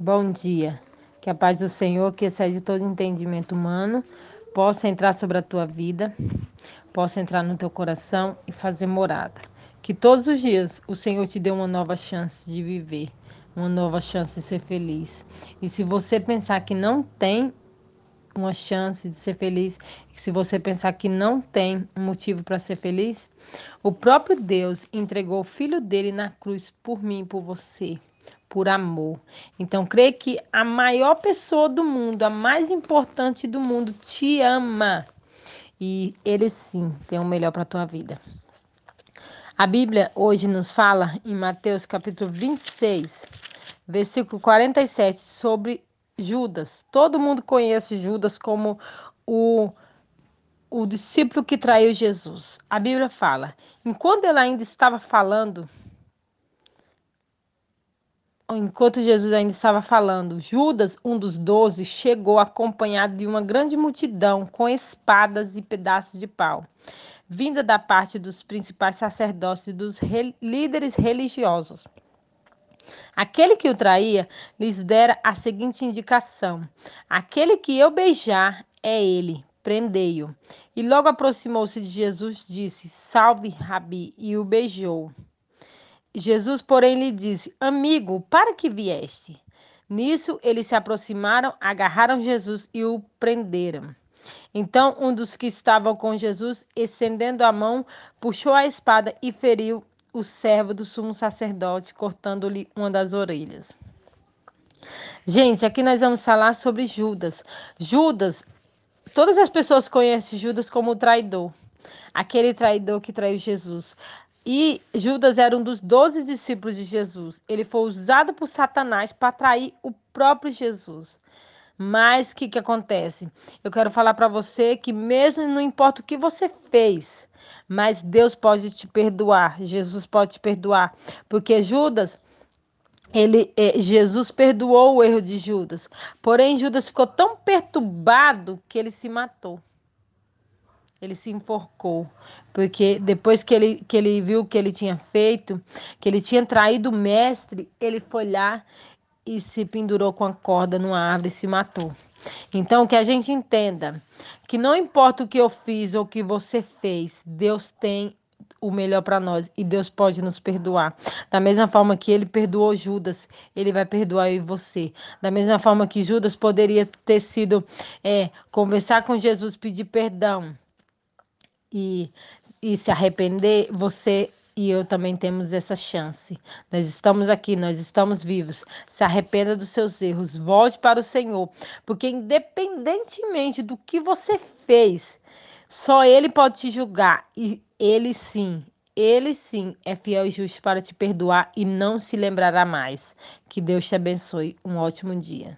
Bom dia. Que a paz do Senhor, que excede todo entendimento humano, possa entrar sobre a tua vida, possa entrar no teu coração e fazer morada. Que todos os dias o Senhor te dê uma nova chance de viver, uma nova chance de ser feliz. E se você pensar que não tem uma chance de ser feliz, se você pensar que não tem um motivo para ser feliz, o próprio Deus entregou o filho dele na cruz por mim e por você por amor. Então, creio que a maior pessoa do mundo, a mais importante do mundo, te ama. E ele sim tem o melhor para a tua vida. A Bíblia hoje nos fala em Mateus capítulo 26, versículo 47, sobre Judas. Todo mundo conhece Judas como o, o discípulo que traiu Jesus. A Bíblia fala: enquanto ele ainda estava falando, enquanto Jesus ainda estava falando, Judas, um dos doze, chegou acompanhado de uma grande multidão com espadas e pedaços de pau, vinda da parte dos principais sacerdotes e dos re líderes religiosos. Aquele que o traía lhes dera a seguinte indicação: Aquele que eu beijar é ele, prendei-o. E logo aproximou-se de Jesus, disse: Salve, Rabi, e o beijou. Jesus, porém, lhe disse: Amigo, para que vieste? Nisso eles se aproximaram, agarraram Jesus e o prenderam. Então um dos que estavam com Jesus, estendendo a mão, puxou a espada e feriu o servo do sumo sacerdote, cortando-lhe uma das orelhas. Gente, aqui nós vamos falar sobre Judas. Judas, todas as pessoas conhecem Judas como o traidor, aquele traidor que traiu Jesus. E Judas era um dos doze discípulos de Jesus. Ele foi usado por Satanás para atrair o próprio Jesus. Mas o que, que acontece? Eu quero falar para você que, mesmo não importa o que você fez, mas Deus pode te perdoar. Jesus pode te perdoar. Porque Judas, ele, eh, Jesus perdoou o erro de Judas. Porém, Judas ficou tão perturbado que ele se matou ele se enforcou, porque depois que ele, que ele viu o que ele tinha feito, que ele tinha traído o mestre, ele foi lá e se pendurou com a corda numa árvore e se matou. Então, que a gente entenda que não importa o que eu fiz ou o que você fez, Deus tem o melhor para nós e Deus pode nos perdoar. Da mesma forma que ele perdoou Judas, ele vai perdoar eu e você. Da mesma forma que Judas poderia ter sido é, conversar com Jesus, pedir perdão e, e se arrepender, você e eu também temos essa chance. Nós estamos aqui, nós estamos vivos. Se arrependa dos seus erros, volte para o Senhor, porque independentemente do que você fez, só Ele pode te julgar e Ele sim, Ele sim é fiel e justo para te perdoar e não se lembrará mais. Que Deus te abençoe. Um ótimo dia.